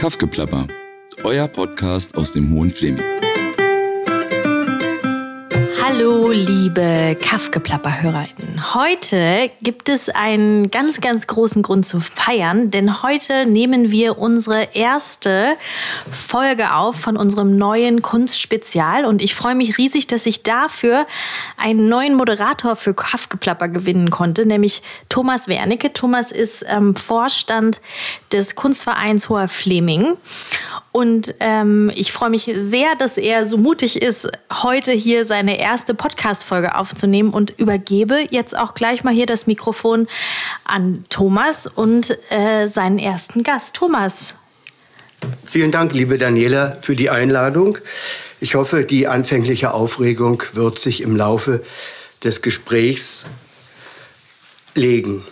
Kaffgeplapper, euer Podcast aus dem Hohen Fleming. Hallo, liebe Kaffgeplapper-HörerInnen. Heute gibt es einen ganz, ganz großen Grund zu feiern, denn heute nehmen wir unsere erste Folge auf von unserem neuen Kunstspezial und ich freue mich riesig, dass ich dafür einen neuen Moderator für Kaffgeplapper gewinnen konnte, nämlich Thomas Wernicke. Thomas ist ähm, Vorstand des Kunstvereins Hoher Fleming und ähm, ich freue mich sehr, dass er so mutig ist, heute hier seine erste Podcast-Folge aufzunehmen und übergebe jetzt auch gleich mal hier das Mikrofon an Thomas und äh, seinen ersten Gast. Thomas. Vielen Dank, liebe Daniela, für die Einladung. Ich hoffe, die anfängliche Aufregung wird sich im Laufe des Gesprächs legen.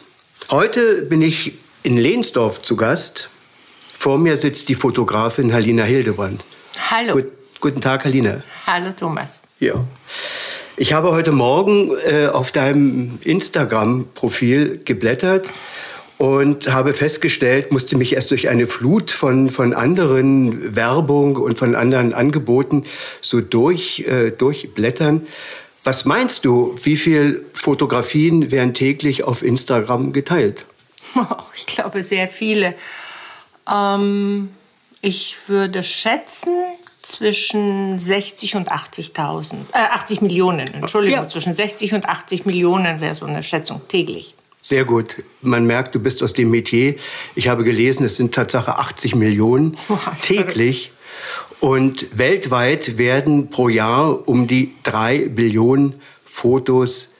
Heute bin ich in Lehnsdorf zu Gast vor mir sitzt die Fotografin Halina Hildebrand. Hallo. Gut, guten Tag, Halina. Hallo, Thomas. Ja. Ich habe heute Morgen äh, auf deinem Instagram-Profil geblättert und habe festgestellt, musste mich erst durch eine Flut von, von anderen Werbung und von anderen Angeboten so durch, äh, durchblättern. Was meinst du, wie viele Fotografien werden täglich auf Instagram geteilt? Ich glaube, sehr viele. Ähm, ich würde schätzen zwischen 60 und 80.000, äh, 80 Millionen, Entschuldigung, ja. zwischen 60 und 80 Millionen wäre so eine Schätzung täglich. Sehr gut. Man merkt, du bist aus dem Metier. Ich habe gelesen, es sind Tatsache 80 Millionen täglich. Und weltweit werden pro Jahr um die drei Billionen Fotos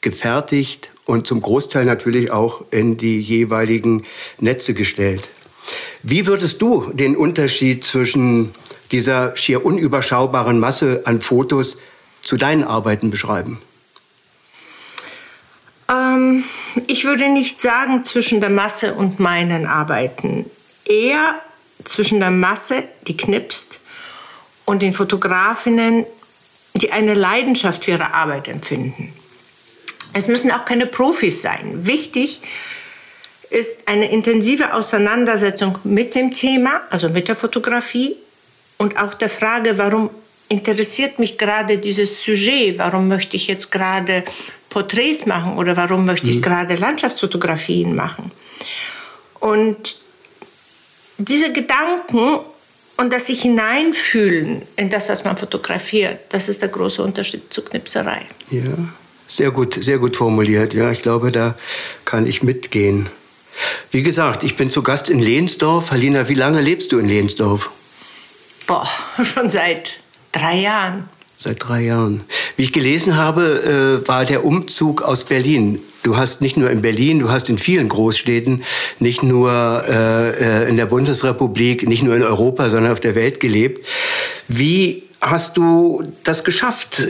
gefertigt und zum Großteil natürlich auch in die jeweiligen Netze gestellt. Wie würdest du den Unterschied zwischen dieser schier unüberschaubaren Masse an Fotos zu deinen Arbeiten beschreiben? Ähm, ich würde nicht sagen zwischen der Masse und meinen Arbeiten. Eher zwischen der Masse, die knipst, und den Fotografinnen, die eine Leidenschaft für ihre Arbeit empfinden. Es müssen auch keine Profis sein. Wichtig ist eine intensive Auseinandersetzung mit dem Thema, also mit der Fotografie und auch der Frage, warum interessiert mich gerade dieses Sujet, warum möchte ich jetzt gerade Porträts machen oder warum möchte ich mhm. gerade Landschaftsfotografien machen. Und diese Gedanken und das sich hineinfühlen in das, was man fotografiert, das ist der große Unterschied zur Knipserei. Ja. Sehr gut, sehr gut formuliert. Ja, ich glaube, da kann ich mitgehen. Wie gesagt, ich bin zu Gast in Lehnsdorf. Halina, wie lange lebst du in Lehnsdorf? Boah, schon seit drei Jahren. Seit drei Jahren. Wie ich gelesen habe, äh, war der Umzug aus Berlin. Du hast nicht nur in Berlin, du hast in vielen Großstädten, nicht nur äh, äh in der Bundesrepublik, nicht nur in Europa, sondern auf der Welt gelebt. Wie hast du das geschafft?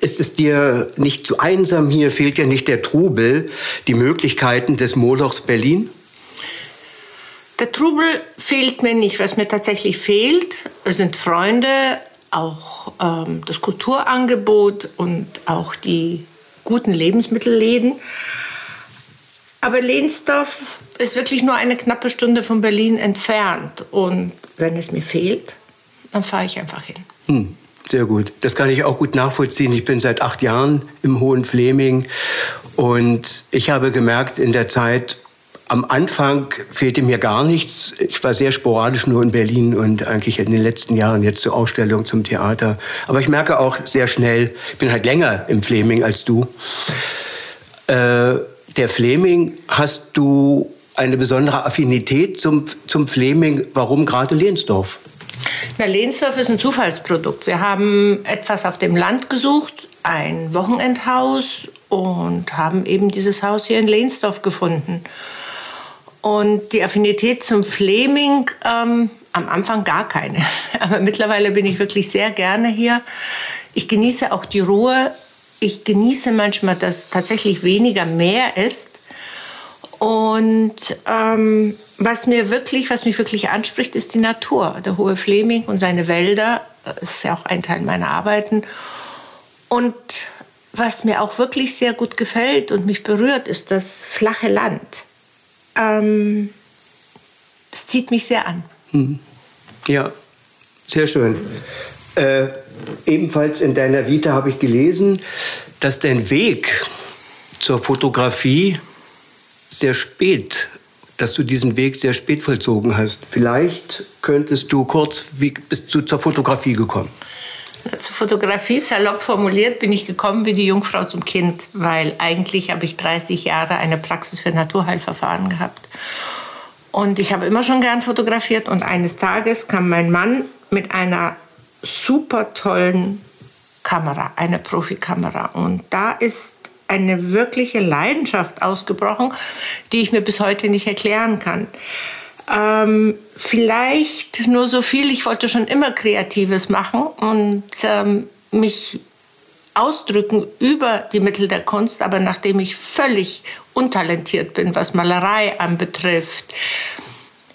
Ist es dir nicht zu einsam hier? Fehlt dir nicht der Trubel, die Möglichkeiten des Molochs Berlin? Der Trubel fehlt mir nicht. Was mir tatsächlich fehlt, sind Freunde, auch ähm, das Kulturangebot und auch die guten Lebensmittelläden. Aber Lehnsdorf ist wirklich nur eine knappe Stunde von Berlin entfernt. Und wenn es mir fehlt, dann fahre ich einfach hin. Hm. Sehr gut. Das kann ich auch gut nachvollziehen. Ich bin seit acht Jahren im Hohen Fleming und ich habe gemerkt in der Zeit, am Anfang fehlte mir gar nichts. Ich war sehr sporadisch nur in Berlin und eigentlich in den letzten Jahren jetzt zur Ausstellung, zum Theater. Aber ich merke auch sehr schnell, ich bin halt länger im Fleming als du. Äh, der Fleming, hast du eine besondere Affinität zum, zum Fleming? Warum gerade Lehnsdorf? Na, Lehnsdorf ist ein Zufallsprodukt. Wir haben etwas auf dem Land gesucht, ein Wochenendhaus und haben eben dieses Haus hier in Lehnsdorf gefunden. Und die Affinität zum Fleming, ähm, am Anfang gar keine. Aber mittlerweile bin ich wirklich sehr gerne hier. Ich genieße auch die Ruhe. Ich genieße manchmal, dass tatsächlich weniger mehr ist. Und ähm, was mir wirklich, was mich wirklich anspricht, ist die Natur. Der Hohe Fleming und seine Wälder, das ist ja auch ein Teil meiner Arbeiten. Und was mir auch wirklich sehr gut gefällt und mich berührt, ist das flache Land. Ähm, das zieht mich sehr an. Mhm. Ja, sehr schön. Äh, ebenfalls in deiner Vita habe ich gelesen, dass dein Weg zur Fotografie sehr spät, dass du diesen Weg sehr spät vollzogen hast. Vielleicht könntest du kurz, wie bist du zur Fotografie gekommen? Zur Fotografie, salopp formuliert, bin ich gekommen wie die Jungfrau zum Kind, weil eigentlich habe ich 30 Jahre eine Praxis für Naturheilverfahren gehabt. Und ich habe immer schon gern fotografiert und eines Tages kam mein Mann mit einer super tollen Kamera, eine Profikamera. Und da ist eine wirkliche Leidenschaft ausgebrochen, die ich mir bis heute nicht erklären kann. Ähm, vielleicht nur so viel, ich wollte schon immer Kreatives machen und ähm, mich ausdrücken über die Mittel der Kunst, aber nachdem ich völlig untalentiert bin, was Malerei anbetrifft,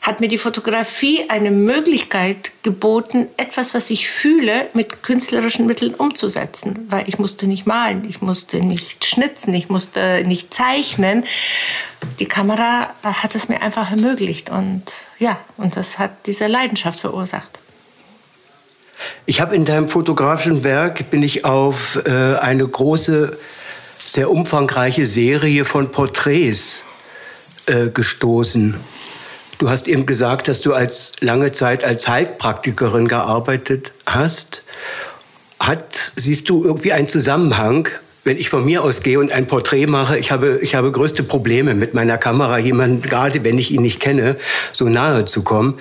hat mir die Fotografie eine Möglichkeit geboten, etwas, was ich fühle, mit künstlerischen Mitteln umzusetzen. Weil ich musste nicht malen, ich musste nicht schnitzen, ich musste nicht zeichnen. Die Kamera hat es mir einfach ermöglicht und ja, und das hat diese Leidenschaft verursacht. Ich habe in deinem fotografischen Werk bin ich auf äh, eine große, sehr umfangreiche Serie von Porträts äh, gestoßen. Du hast eben gesagt, dass du als lange Zeit als Heilpraktikerin gearbeitet hast. Hat, siehst du irgendwie einen Zusammenhang? Wenn ich von mir aus gehe und ein Porträt mache, ich habe, ich habe größte Probleme mit meiner Kamera, jemanden, gerade wenn ich ihn nicht kenne, so nahe zu kommen.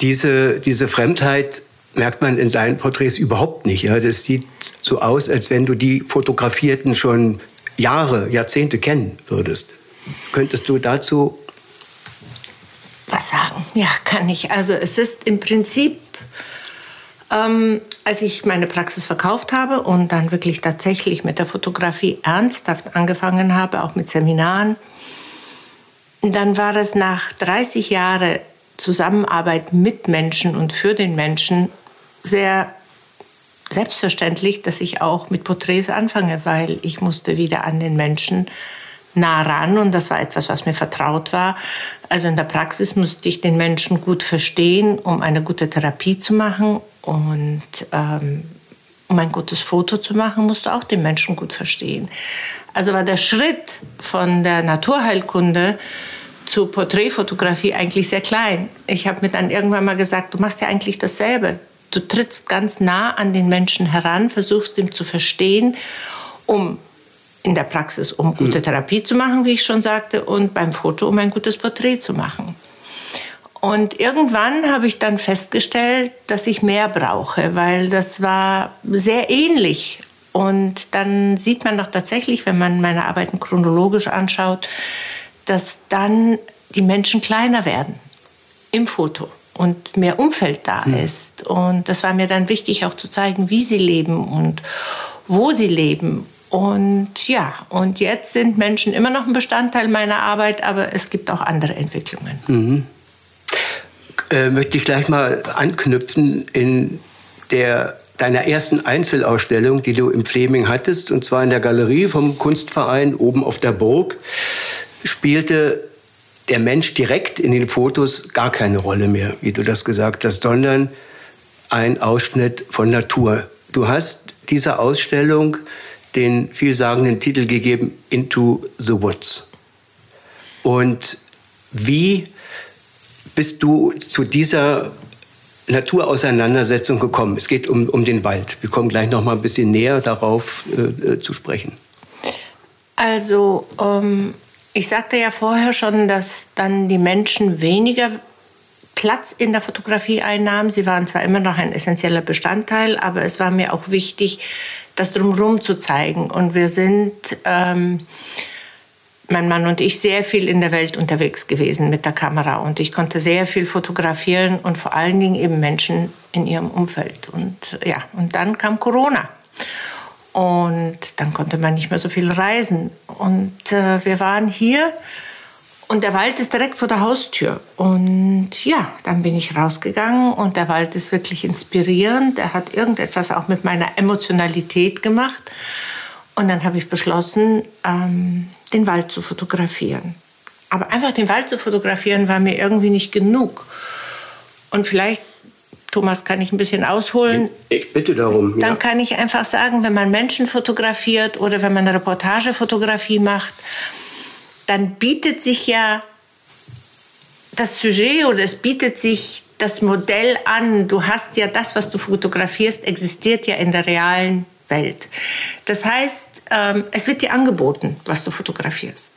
Diese, diese Fremdheit merkt man in deinen Porträts überhaupt nicht. Ja? Das sieht so aus, als wenn du die Fotografierten schon Jahre, Jahrzehnte kennen würdest. Könntest du dazu was sagen? Ja, kann ich. Also es ist im Prinzip, ähm, als ich meine Praxis verkauft habe und dann wirklich tatsächlich mit der Fotografie ernsthaft angefangen habe, auch mit Seminaren, dann war es nach 30 Jahren Zusammenarbeit mit Menschen und für den Menschen sehr selbstverständlich, dass ich auch mit Porträts anfange, weil ich musste wieder an den Menschen nah ran und das war etwas, was mir vertraut war. Also in der Praxis musste ich den Menschen gut verstehen, um eine gute Therapie zu machen und ähm, um ein gutes Foto zu machen, musste auch den Menschen gut verstehen. Also war der Schritt von der Naturheilkunde zur Porträtfotografie eigentlich sehr klein. Ich habe mir dann irgendwann mal gesagt, du machst ja eigentlich dasselbe. Du trittst ganz nah an den Menschen heran, versuchst ihn zu verstehen, um in der Praxis, um gute Therapie zu machen, wie ich schon sagte, und beim Foto, um ein gutes Porträt zu machen. Und irgendwann habe ich dann festgestellt, dass ich mehr brauche, weil das war sehr ähnlich. Und dann sieht man doch tatsächlich, wenn man meine Arbeiten chronologisch anschaut, dass dann die Menschen kleiner werden im Foto und mehr Umfeld da hm. ist. Und das war mir dann wichtig, auch zu zeigen, wie sie leben und wo sie leben und ja, und jetzt sind Menschen immer noch ein Bestandteil meiner Arbeit, aber es gibt auch andere Entwicklungen. Mhm. Äh, möchte ich gleich mal anknüpfen in der deiner ersten Einzelausstellung, die du im Fleming hattest, und zwar in der Galerie vom Kunstverein oben auf der Burg, spielte der Mensch direkt in den Fotos gar keine Rolle mehr, wie du das gesagt hast, sondern ein Ausschnitt von Natur. Du hast diese Ausstellung den vielsagenden Titel gegeben, Into the Woods. Und wie bist du zu dieser Naturauseinandersetzung gekommen? Es geht um, um den Wald. Wir kommen gleich noch mal ein bisschen näher darauf äh, äh zu sprechen. Also, ähm, ich sagte ja vorher schon, dass dann die Menschen weniger Platz in der Fotografie einnahmen. Sie waren zwar immer noch ein essentieller Bestandteil, aber es war mir auch wichtig, das drumherum zu zeigen. Und wir sind, ähm, mein Mann und ich, sehr viel in der Welt unterwegs gewesen mit der Kamera. Und ich konnte sehr viel fotografieren und vor allen Dingen eben Menschen in ihrem Umfeld. Und ja, und dann kam Corona. Und dann konnte man nicht mehr so viel reisen. Und äh, wir waren hier und der Wald ist direkt vor der Haustür. Und ja, dann bin ich rausgegangen und der Wald ist wirklich inspirierend. Er hat irgendetwas auch mit meiner Emotionalität gemacht. Und dann habe ich beschlossen, ähm, den Wald zu fotografieren. Aber einfach den Wald zu fotografieren war mir irgendwie nicht genug. Und vielleicht, Thomas, kann ich ein bisschen ausholen. Ich bitte darum. Dann ja. kann ich einfach sagen, wenn man Menschen fotografiert oder wenn man eine Reportagefotografie macht, dann bietet sich ja das Sujet oder es bietet sich das Modell an. Du hast ja das, was du fotografierst, existiert ja in der realen Welt. Das heißt, ähm, es wird dir angeboten, was du fotografierst.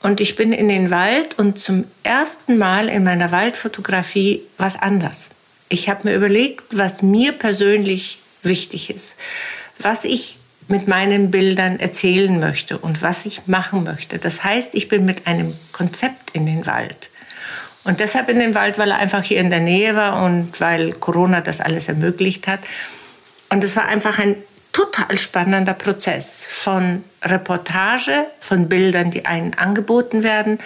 Und ich bin in den Wald und zum ersten Mal in meiner Waldfotografie was anders. Ich habe mir überlegt, was mir persönlich wichtig ist, was ich mit meinen Bildern erzählen möchte und was ich machen möchte. Das heißt, ich bin mit einem Konzept in den Wald. Und deshalb in den Wald, weil er einfach hier in der Nähe war und weil Corona das alles ermöglicht hat. Und es war einfach ein total spannender Prozess von Reportage, von Bildern, die einen angeboten werden,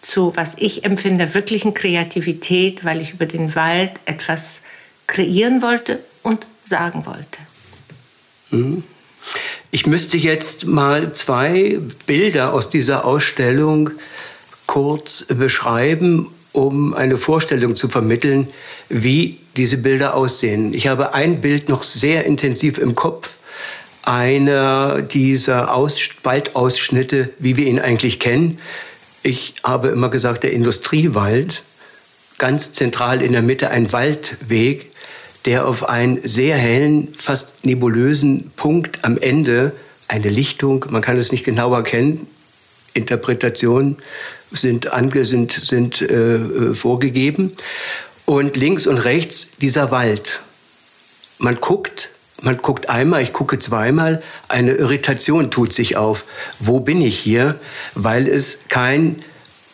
zu, was ich empfinde, wirklichen Kreativität, weil ich über den Wald etwas kreieren wollte und sagen wollte. Mhm. Ich müsste jetzt mal zwei Bilder aus dieser Ausstellung kurz beschreiben, um eine Vorstellung zu vermitteln, wie diese Bilder aussehen. Ich habe ein Bild noch sehr intensiv im Kopf einer dieser Aus Waldausschnitte, wie wir ihn eigentlich kennen. Ich habe immer gesagt, der Industriewald, ganz zentral in der Mitte ein Waldweg, der auf einen sehr hellen, fast nebulösen Punkt am Ende eine Lichtung, man kann es nicht genauer kennen, Interpretationen sind, ange, sind, sind äh, äh vorgegeben. Und links und rechts dieser Wald. Man guckt man guckt einmal, ich gucke zweimal, eine Irritation tut sich auf. Wo bin ich hier? Weil es kein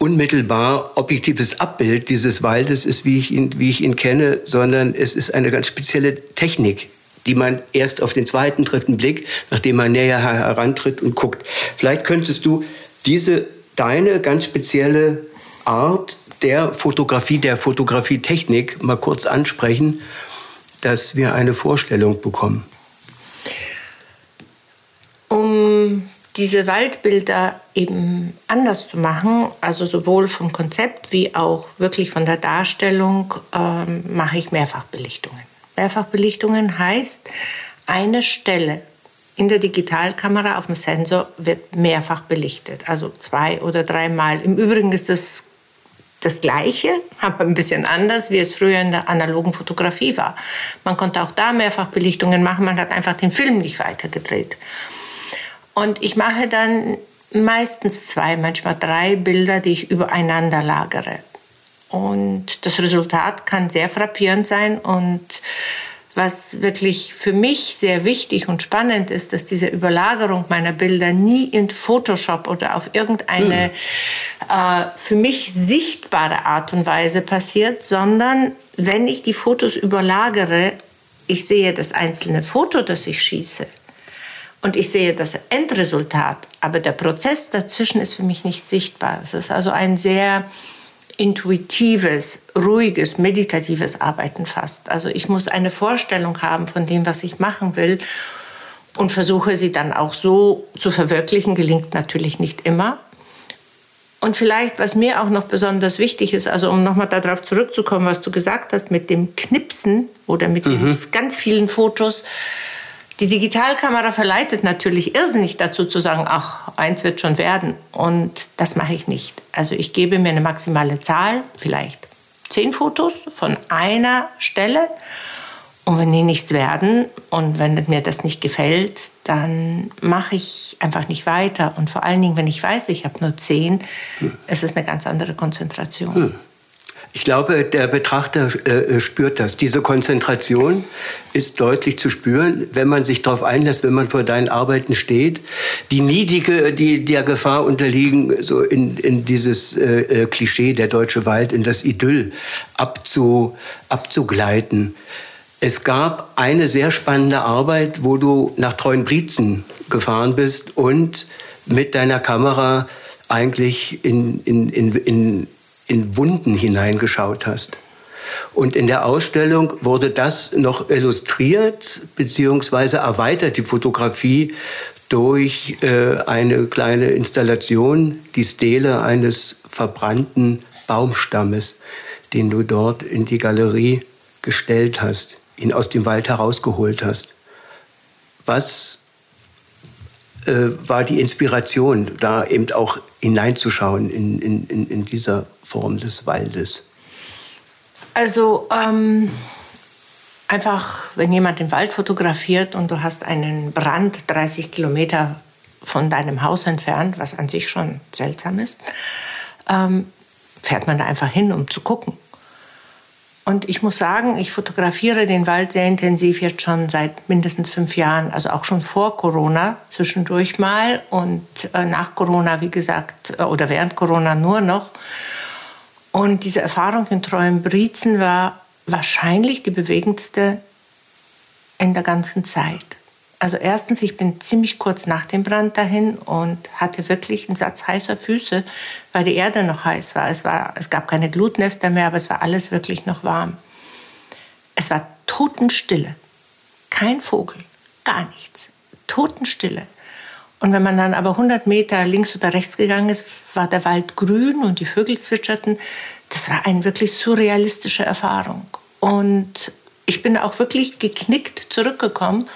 unmittelbar objektives Abbild dieses Waldes ist, wie ich ihn, wie ich ihn kenne, sondern es ist eine ganz spezielle Technik, die man erst auf den zweiten, dritten Blick, nachdem man näher herantritt und guckt. Vielleicht könntest du diese deine ganz spezielle Art der Fotografie, der Fotografietechnik mal kurz ansprechen dass wir eine Vorstellung bekommen? Diese Waldbilder eben anders zu machen, also sowohl vom Konzept wie auch wirklich von der Darstellung, ähm, mache ich Mehrfachbelichtungen. Mehrfachbelichtungen heißt, eine Stelle in der Digitalkamera auf dem Sensor wird mehrfach belichtet, also zwei oder dreimal. Im Übrigen ist das das Gleiche, aber ein bisschen anders, wie es früher in der analogen Fotografie war. Man konnte auch da mehrfach Belichtungen machen, man hat einfach den Film nicht weitergedreht. Und ich mache dann meistens zwei, manchmal drei Bilder, die ich übereinander lagere. Und das Resultat kann sehr frappierend sein und was wirklich für mich sehr wichtig und spannend ist, dass diese Überlagerung meiner Bilder nie in Photoshop oder auf irgendeine hm. äh, für mich sichtbare Art und Weise passiert, sondern wenn ich die Fotos überlagere, ich sehe das einzelne Foto, das ich schieße und ich sehe das Endresultat, aber der Prozess dazwischen ist für mich nicht sichtbar. Es ist also ein sehr intuitives, ruhiges, meditatives Arbeiten fast. Also ich muss eine Vorstellung haben von dem, was ich machen will und versuche sie dann auch so zu verwirklichen. Gelingt natürlich nicht immer. Und vielleicht, was mir auch noch besonders wichtig ist, also um nochmal darauf zurückzukommen, was du gesagt hast, mit dem Knipsen oder mit mhm. den ganz vielen Fotos, die Digitalkamera verleitet natürlich irrsinnig dazu zu sagen, ach, eins wird schon werden. Und das mache ich nicht. Also ich gebe mir eine maximale Zahl, vielleicht zehn Fotos von einer Stelle. Und wenn die nichts werden und wenn mir das nicht gefällt, dann mache ich einfach nicht weiter. Und vor allen Dingen, wenn ich weiß, ich habe nur zehn, hm. ist es eine ganz andere Konzentration. Hm. Ich glaube, der Betrachter äh, spürt das. Diese Konzentration ist deutlich zu spüren, wenn man sich darauf einlässt, wenn man vor deinen Arbeiten steht, die nie die, der Gefahr unterliegen, so in, in dieses äh, äh, Klischee der deutsche Wald, in das Idyll abzu, abzugleiten. Es gab eine sehr spannende Arbeit, wo du nach Treuenbrietzen gefahren bist und mit deiner Kamera eigentlich in, in, in, in in Wunden hineingeschaut hast. Und in der Ausstellung wurde das noch illustriert beziehungsweise erweitert die Fotografie durch äh, eine kleine Installation, die Stele eines verbrannten Baumstammes, den du dort in die Galerie gestellt hast, ihn aus dem Wald herausgeholt hast. Was war die Inspiration, da eben auch hineinzuschauen in, in, in, in dieser Form des Waldes? Also ähm, einfach, wenn jemand den Wald fotografiert und du hast einen Brand 30 Kilometer von deinem Haus entfernt, was an sich schon seltsam ist, ähm, fährt man da einfach hin, um zu gucken. Und ich muss sagen, ich fotografiere den Wald sehr intensiv jetzt schon seit mindestens fünf Jahren, also auch schon vor Corona zwischendurch mal und äh, nach Corona, wie gesagt, äh, oder während Corona nur noch. Und diese Erfahrung in Treuenbrietzen war wahrscheinlich die bewegendste in der ganzen Zeit. Also erstens, ich bin ziemlich kurz nach dem Brand dahin und hatte wirklich einen Satz heißer Füße, weil die Erde noch heiß war. Es, war, es gab keine Glutnester mehr, aber es war alles wirklich noch warm. Es war Totenstille. Kein Vogel, gar nichts. Totenstille. Und wenn man dann aber 100 Meter links oder rechts gegangen ist, war der Wald grün und die Vögel zwitscherten. Das war eine wirklich surrealistische Erfahrung. Und ich bin auch wirklich geknickt zurückgekommen.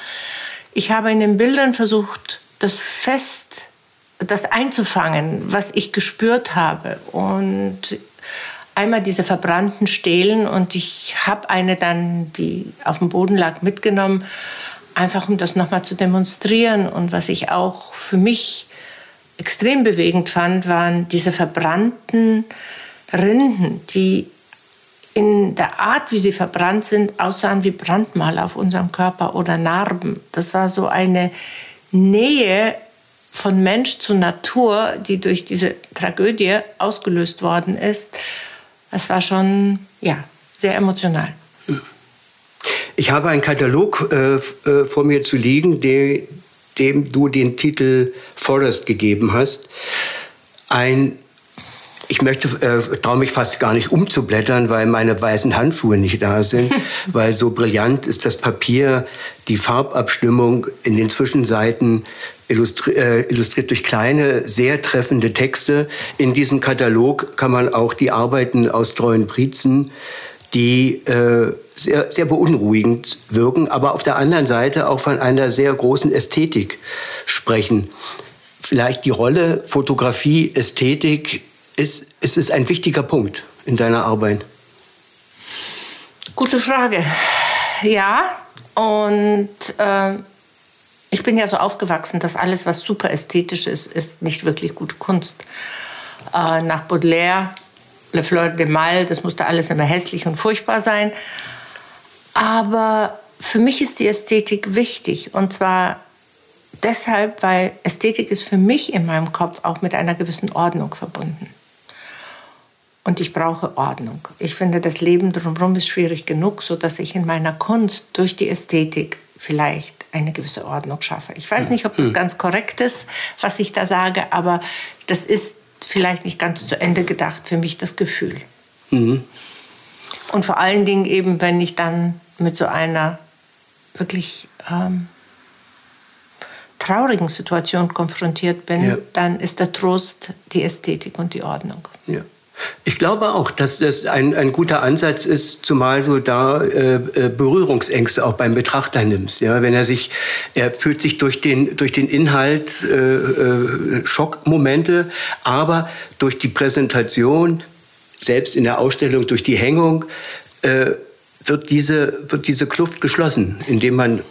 Ich habe in den Bildern versucht, das fest, das einzufangen, was ich gespürt habe. Und einmal diese verbrannten Stelen und ich habe eine dann, die auf dem Boden lag, mitgenommen einfach um das nochmal zu demonstrieren. Und was ich auch für mich extrem bewegend fand, waren diese verbrannten Rinden, die in der Art, wie sie verbrannt sind, aussahen wie Brandmal auf unserem Körper oder Narben. Das war so eine Nähe von Mensch zu Natur, die durch diese Tragödie ausgelöst worden ist. Das war schon ja, sehr emotional. Ich habe einen Katalog äh, äh, vor mir zu liegen, de, dem du den Titel Forest gegeben hast. Ein ich möchte, äh, traue mich fast gar nicht umzublättern, weil meine weißen Handschuhe nicht da sind, weil so brillant ist das Papier, die Farbabstimmung in den Zwischenseiten illustri äh, illustriert durch kleine, sehr treffende Texte. In diesem Katalog kann man auch die Arbeiten aus Treuen Prietzen die äh, sehr, sehr beunruhigend wirken, aber auf der anderen Seite auch von einer sehr großen Ästhetik sprechen. Vielleicht die Rolle Fotografie, Ästhetik, ist, ist es ein wichtiger Punkt in deiner Arbeit? Gute Frage. Ja, und äh, ich bin ja so aufgewachsen, dass alles, was super ästhetisch ist, ist nicht wirklich gute Kunst. Äh, nach Baudelaire Le Fleur de Mal, das musste alles immer hässlich und furchtbar sein. Aber für mich ist die Ästhetik wichtig. Und zwar deshalb, weil Ästhetik ist für mich in meinem Kopf auch mit einer gewissen Ordnung verbunden. Und ich brauche Ordnung. Ich finde, das Leben drumherum ist schwierig genug, sodass ich in meiner Kunst durch die Ästhetik vielleicht eine gewisse Ordnung schaffe. Ich weiß nicht, ob das hm. ganz korrekt ist, was ich da sage, aber das ist vielleicht nicht ganz zu Ende gedacht, für mich das Gefühl. Mhm. Und vor allen Dingen eben, wenn ich dann mit so einer wirklich ähm, traurigen Situation konfrontiert bin, ja. dann ist der Trost die Ästhetik und die Ordnung. Ja. Ich glaube auch, dass das ein, ein guter Ansatz ist, zumal du da äh, äh, Berührungsängste auch beim Betrachter nimmst. Ja? Wenn er sich, er fühlt sich durch den, durch den Inhalt äh, äh, Schockmomente, aber durch die Präsentation, selbst in der Ausstellung, durch die Hängung, äh, wird, diese, wird diese Kluft geschlossen, indem man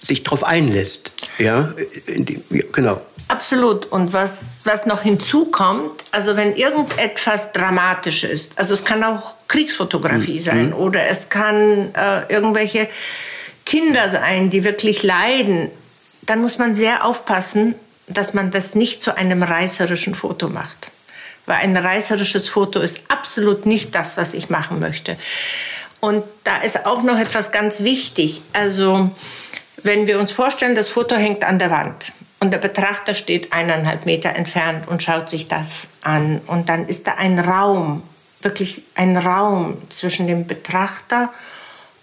sich darauf einlässt. Ja, dem, ja genau. Absolut. Und was, was noch hinzukommt, also wenn irgendetwas dramatisch ist, also es kann auch Kriegsfotografie mhm. sein oder es kann äh, irgendwelche Kinder sein, die wirklich leiden, dann muss man sehr aufpassen, dass man das nicht zu einem reißerischen Foto macht. Weil ein reißerisches Foto ist absolut nicht das, was ich machen möchte. Und da ist auch noch etwas ganz wichtig. Also, wenn wir uns vorstellen, das Foto hängt an der Wand und der Betrachter steht eineinhalb Meter entfernt und schaut sich das an. Und dann ist da ein Raum, wirklich ein Raum zwischen dem Betrachter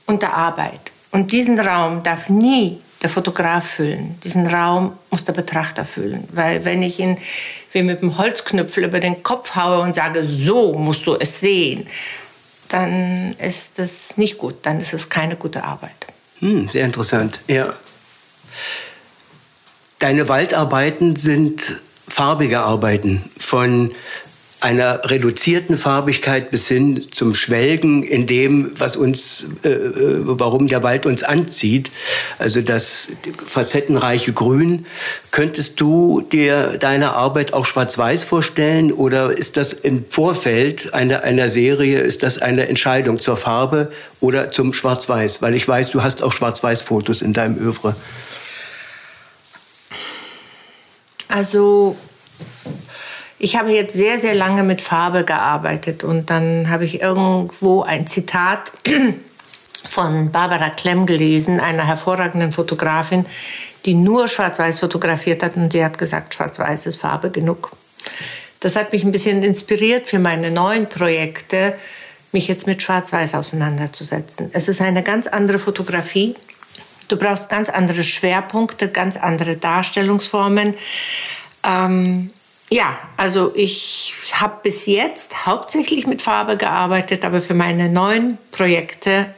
und der Arbeit. Und diesen Raum darf nie der Fotograf fühlen. Diesen Raum muss der Betrachter fühlen. Weil wenn ich ihn wie mit dem Holzknüpfel über den Kopf haue und sage, so musst du es sehen, dann ist das nicht gut. Dann ist es keine gute Arbeit. Hm, sehr interessant, ja. Deine Waldarbeiten sind farbige Arbeiten von einer reduzierten Farbigkeit bis hin zum Schwelgen in dem, was uns, äh, äh, warum der Wald uns anzieht. Also das facettenreiche Grün. Könntest du dir deine Arbeit auch schwarz-weiß vorstellen oder ist das im Vorfeld einer, einer Serie, ist das eine Entscheidung zur Farbe oder zum Schwarz-Weiß? Weil ich weiß, du hast auch Schwarz-Weiß-Fotos in deinem Övre. Also ich habe jetzt sehr, sehr lange mit Farbe gearbeitet und dann habe ich irgendwo ein Zitat von Barbara Klemm gelesen, einer hervorragenden Fotografin, die nur Schwarz-Weiß fotografiert hat und sie hat gesagt, Schwarz-Weiß ist Farbe genug. Das hat mich ein bisschen inspiriert für meine neuen Projekte, mich jetzt mit Schwarz-Weiß auseinanderzusetzen. Es ist eine ganz andere Fotografie. Du brauchst ganz andere Schwerpunkte, ganz andere Darstellungsformen. Ähm, ja, also ich habe bis jetzt hauptsächlich mit Farbe gearbeitet, aber für meine neuen Projekte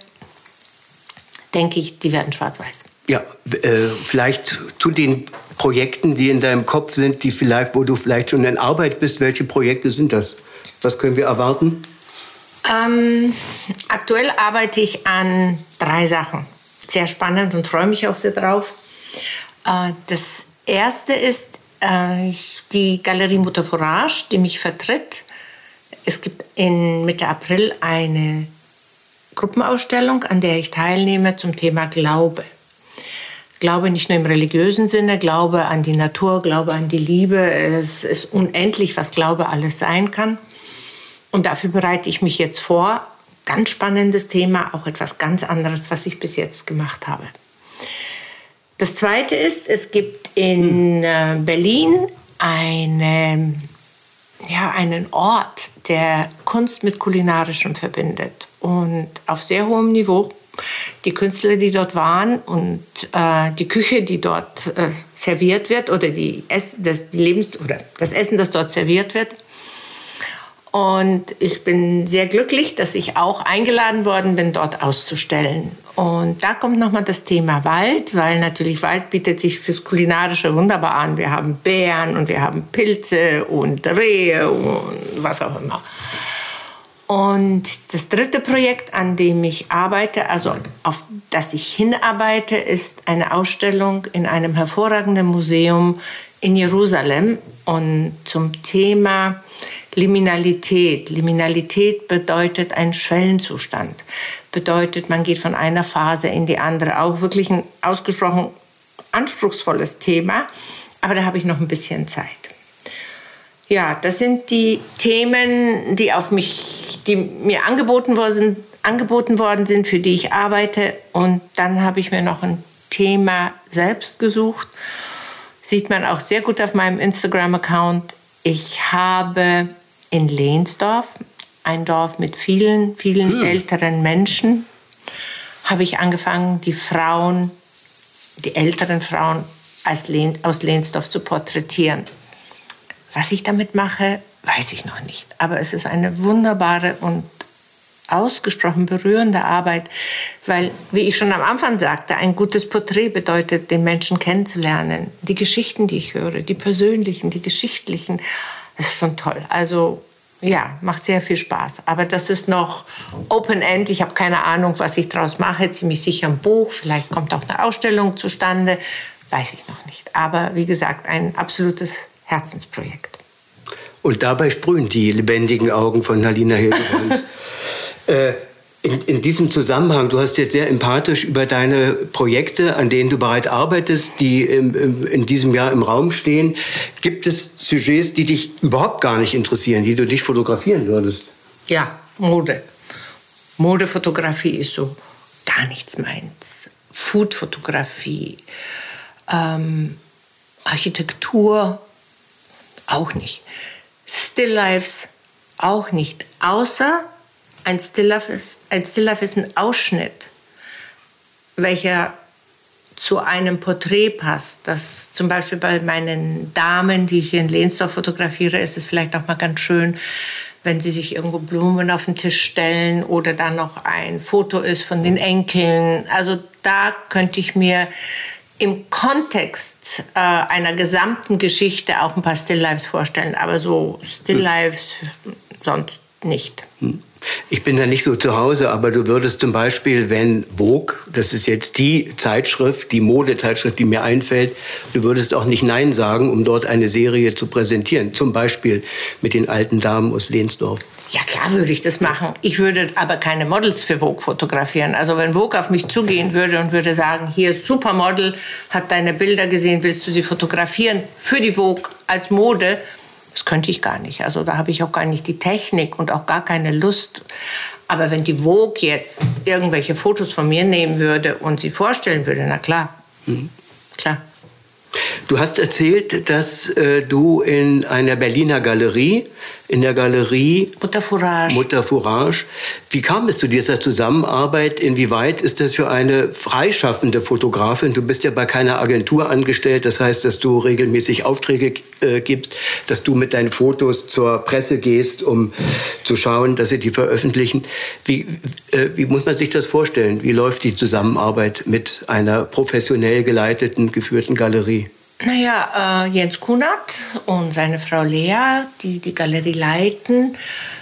denke ich, die werden schwarz-weiß. Ja, äh, vielleicht zu den Projekten, die in deinem Kopf sind, die vielleicht, wo du vielleicht schon in Arbeit bist, welche Projekte sind das? Was können wir erwarten? Ähm, aktuell arbeite ich an drei Sachen. Sehr spannend und freue mich auch sehr drauf. Äh, das erste ist äh, die Galerie Mutter Forage, die mich vertritt. Es gibt in Mitte April eine Gruppenausstellung, an der ich teilnehme zum Thema Glaube. Glaube nicht nur im religiösen Sinne, Glaube an die Natur, Glaube an die Liebe. Es ist unendlich, was Glaube alles sein kann. Und dafür bereite ich mich jetzt vor. Ganz spannendes Thema, auch etwas ganz anderes, was ich bis jetzt gemacht habe. Das Zweite ist, es gibt in äh, Berlin eine, ja, einen Ort, der Kunst mit Kulinarischem verbindet. Und auf sehr hohem Niveau. Die Künstler, die dort waren und äh, die Küche, die dort äh, serviert wird oder die Ess das, die Lebens oder das Essen, das dort serviert wird, und ich bin sehr glücklich, dass ich auch eingeladen worden bin, dort auszustellen. Und da kommt nochmal das Thema Wald, weil natürlich Wald bietet sich fürs Kulinarische wunderbar an. Wir haben Bären und wir haben Pilze und Rehe und was auch immer. Und das dritte Projekt, an dem ich arbeite, also auf das ich hinarbeite, ist eine Ausstellung in einem hervorragenden Museum in Jerusalem und zum Thema Liminalität. Liminalität bedeutet ein Schwellenzustand. Bedeutet, man geht von einer Phase in die andere. Auch wirklich ein ausgesprochen anspruchsvolles Thema. Aber da habe ich noch ein bisschen Zeit. Ja, das sind die Themen, die auf mich, die mir angeboten worden angeboten worden sind, für die ich arbeite. Und dann habe ich mir noch ein Thema selbst gesucht. Sieht man auch sehr gut auf meinem Instagram-Account. Ich habe in Lehnsdorf, ein Dorf mit vielen, vielen hm. älteren Menschen, habe ich angefangen, die Frauen, die älteren Frauen Lehn, aus Lehnsdorf zu porträtieren. Was ich damit mache, weiß ich noch nicht. Aber es ist eine wunderbare und ausgesprochen berührende Arbeit, weil, wie ich schon am Anfang sagte, ein gutes Porträt bedeutet, den Menschen kennenzulernen. Die Geschichten, die ich höre, die persönlichen, die geschichtlichen, das ist schon toll. Also ja, macht sehr viel Spaß. Aber das ist noch Open-End. Ich habe keine Ahnung, was ich daraus mache. Ziemlich sicher ein Buch. Vielleicht kommt auch eine Ausstellung zustande. Weiß ich noch nicht. Aber wie gesagt, ein absolutes Herzensprojekt. Und dabei sprühen die lebendigen Augen von Halina Hildebrand. äh, in, in, diesem Zusammenhang, du hast jetzt sehr empathisch über deine Projekte, an denen du bereits arbeitest, die im, im, in diesem Jahr im Raum stehen. Gibt es Sujets, die dich überhaupt gar nicht interessieren, die du nicht fotografieren würdest? Ja, Mode. Modefotografie ist so gar nichts meins. Foodfotografie, ähm, Architektur auch nicht. Stilllives auch nicht. Außer ein Stilllife ist, ein, Stilllife ist ein Ausschnitt, welcher zu einem Porträt passt. Das zum Beispiel bei meinen Damen, die ich in Lehnsdorf fotografiere, ist es vielleicht auch mal ganz schön, wenn sie sich irgendwo Blumen auf den Tisch stellen oder dann noch ein Foto ist von den Enkeln. Also da könnte ich mir im Kontext äh, einer gesamten Geschichte auch ein paar Still-Lives vorstellen, aber so Still-Lives sonst nicht. Hm. Ich bin da nicht so zu Hause, aber du würdest zum Beispiel, wenn Vogue, das ist jetzt die Zeitschrift, die Modezeitschrift, die mir einfällt, du würdest auch nicht Nein sagen, um dort eine Serie zu präsentieren. Zum Beispiel mit den alten Damen aus Lehnsdorf. Ja, klar würde ich das machen. Ich würde aber keine Models für Vogue fotografieren. Also wenn Vogue auf mich zugehen würde und würde sagen, hier Supermodel, hat deine Bilder gesehen, willst du sie fotografieren für die Vogue als Mode? Das könnte ich gar nicht. Also da habe ich auch gar nicht die Technik und auch gar keine Lust. Aber wenn die Vogue jetzt irgendwelche Fotos von mir nehmen würde und sie vorstellen würde, na klar, mhm. klar. Du hast erzählt, dass äh, du in einer Berliner Galerie, in der Galerie Mutter Fourage. Mutter Fourage. Wie kam es zu dieser Zusammenarbeit? Inwieweit ist das für eine freischaffende Fotografin? Du bist ja bei keiner Agentur angestellt, das heißt, dass du regelmäßig Aufträge äh, gibst, dass du mit deinen Fotos zur Presse gehst, um zu schauen, dass sie die veröffentlichen. Wie, äh, wie muss man sich das vorstellen? Wie läuft die Zusammenarbeit mit einer professionell geleiteten, geführten Galerie? Naja, äh, Jens Kunert und seine Frau Lea, die die Galerie leiten,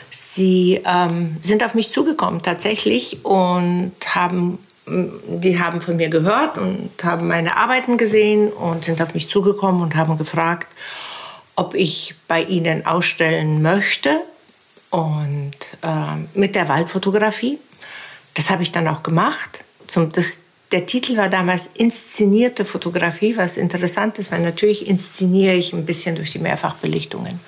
sie ähm, sind auf mich zugekommen tatsächlich und haben die haben von mir gehört und haben meine Arbeiten gesehen und sind auf mich zugekommen und haben gefragt, ob ich bei ihnen ausstellen möchte und äh, mit der Waldfotografie. Das habe ich dann auch gemacht. Zum, das, der Titel war damals Inszenierte Fotografie, was interessant ist, weil natürlich inszeniere ich ein bisschen durch die Mehrfachbelichtungen.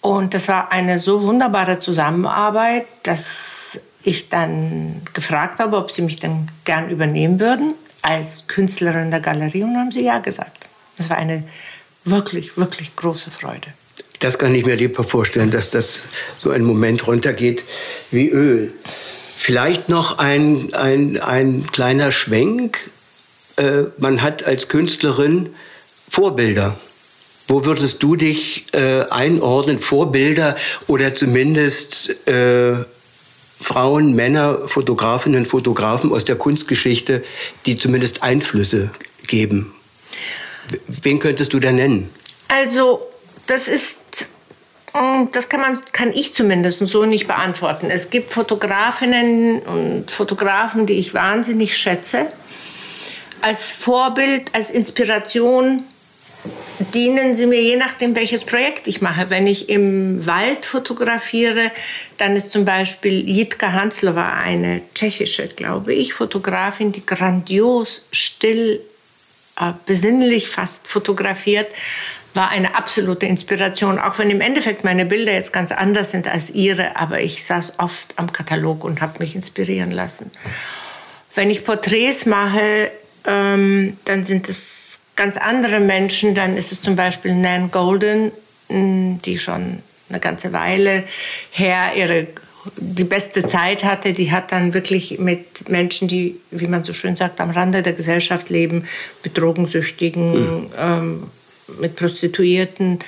Und das war eine so wunderbare Zusammenarbeit, dass ich dann gefragt habe, ob sie mich dann gern übernehmen würden als Künstlerin der Galerie und haben sie ja gesagt. Das war eine wirklich, wirklich große Freude. Das kann ich mir lieber vorstellen, dass das so ein Moment runtergeht wie Öl. Vielleicht noch ein, ein, ein kleiner Schwenk. Äh, man hat als Künstlerin Vorbilder. Wo würdest du dich äh, einordnen? Vorbilder oder zumindest äh, Frauen, Männer, Fotografinnen, Fotografen aus der Kunstgeschichte, die zumindest Einflüsse geben. Wen könntest du da nennen? Also, das ist das kann, man, kann ich zumindest so nicht beantworten. Es gibt Fotografinnen und Fotografen, die ich wahnsinnig schätze. Als Vorbild, als Inspiration dienen sie mir je nachdem, welches Projekt ich mache. Wenn ich im Wald fotografiere, dann ist zum Beispiel Jitka Hanslova eine tschechische, glaube ich, Fotografin, die grandios, still, äh, besinnlich fast fotografiert war eine absolute Inspiration, auch wenn im Endeffekt meine Bilder jetzt ganz anders sind als ihre, aber ich saß oft am Katalog und habe mich inspirieren lassen. Wenn ich Porträts mache, ähm, dann sind es ganz andere Menschen, dann ist es zum Beispiel Nan Golden, mm, die schon eine ganze Weile her ihre die beste Zeit hatte, die hat dann wirklich mit Menschen, die, wie man so schön sagt, am Rande der Gesellschaft leben, mit Drogensüchtigen, mhm. ähm, mit Prostituierten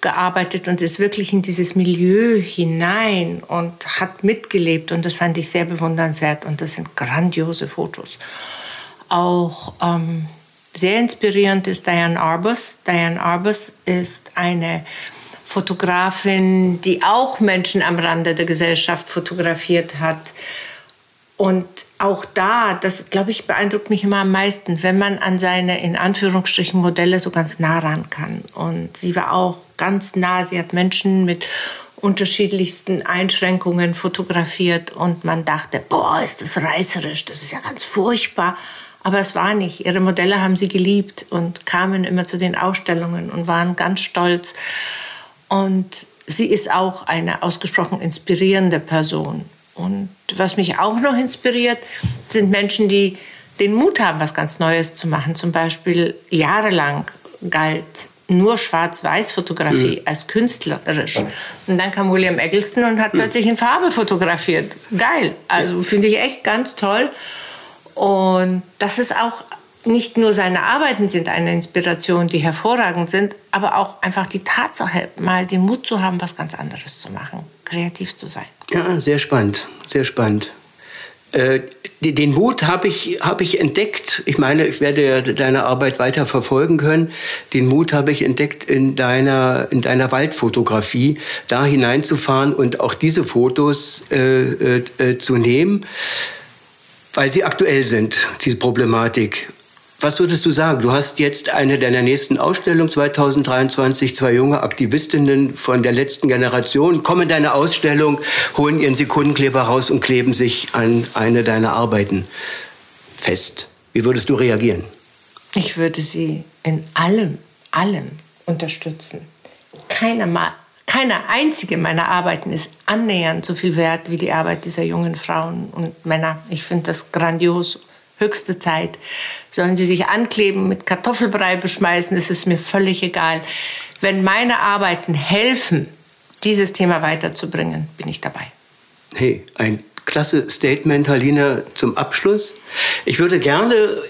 gearbeitet und ist wirklich in dieses Milieu hinein und hat mitgelebt und das fand ich sehr bewundernswert und das sind grandiose Fotos. Auch ähm, sehr inspirierend ist Diane Arbus. Diane Arbus ist eine Fotografin, die auch Menschen am Rande der Gesellschaft fotografiert hat und auch da, das glaube ich, beeindruckt mich immer am meisten, wenn man an seine in Anführungsstrichen Modelle so ganz nah ran kann. Und sie war auch ganz nah. Sie hat Menschen mit unterschiedlichsten Einschränkungen fotografiert und man dachte, boah, ist das reißerisch, das ist ja ganz furchtbar. Aber es war nicht. Ihre Modelle haben sie geliebt und kamen immer zu den Ausstellungen und waren ganz stolz. Und sie ist auch eine ausgesprochen inspirierende Person. Und was mich auch noch inspiriert, sind Menschen, die den Mut haben, was ganz Neues zu machen. Zum Beispiel jahrelang galt nur Schwarz-Weiß-Fotografie mhm. als künstlerisch. Und dann kam William Eggleston und hat mhm. plötzlich in Farbe fotografiert. Geil. Also finde ich echt ganz toll. Und das ist auch nicht nur seine Arbeiten sind eine Inspiration, die hervorragend sind, aber auch einfach die Tatsache, mal den Mut zu haben, was ganz anderes zu machen, kreativ zu sein. Ja, sehr spannend, sehr spannend. Äh, den Mut habe ich, hab ich entdeckt. Ich meine, ich werde ja deine Arbeit weiter verfolgen können. Den Mut habe ich entdeckt in deiner, in deiner Waldfotografie, da hineinzufahren und auch diese Fotos äh, äh, äh zu nehmen, weil sie aktuell sind, diese Problematik. Was würdest du sagen? Du hast jetzt eine deiner nächsten Ausstellungen 2023, zwei junge Aktivistinnen von der letzten Generation kommen in deine Ausstellung, holen ihren Sekundenkleber raus und kleben sich an eine deiner Arbeiten fest. Wie würdest du reagieren? Ich würde sie in allem, allem unterstützen. Keine, keine einzige meiner Arbeiten ist annähernd so viel wert wie die Arbeit dieser jungen Frauen und Männer. Ich finde das grandios höchste Zeit. Sollen sie sich ankleben, mit Kartoffelbrei beschmeißen, ist es mir völlig egal. Wenn meine Arbeiten helfen, dieses Thema weiterzubringen, bin ich dabei. Hey, ein klasse Statement, Halina, zum Abschluss. Ich würde gerne,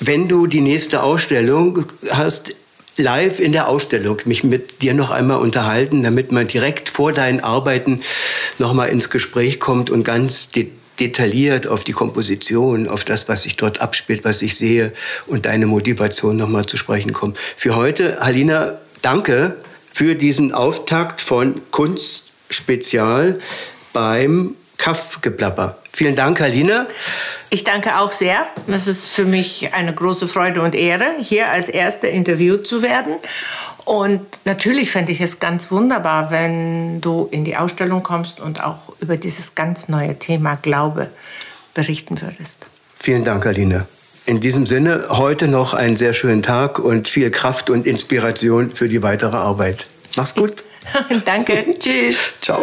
wenn du die nächste Ausstellung hast, live in der Ausstellung mich mit dir noch einmal unterhalten, damit man direkt vor deinen Arbeiten noch mal ins Gespräch kommt und ganz detailliert detailliert auf die Komposition, auf das, was sich dort abspielt, was ich sehe und deine Motivation nochmal zu sprechen kommen. Für heute, Halina, danke für diesen Auftakt von Kunstspezial beim Kaffgeplapper. Vielen Dank, Halina. Ich danke auch sehr. Es ist für mich eine große Freude und Ehre, hier als Erste interviewt zu werden. Und natürlich fände ich es ganz wunderbar, wenn du in die Ausstellung kommst und auch über dieses ganz neue Thema Glaube berichten würdest. Vielen Dank, Aline. In diesem Sinne heute noch einen sehr schönen Tag und viel Kraft und Inspiration für die weitere Arbeit. Mach's gut. Danke. Tschüss. Ciao.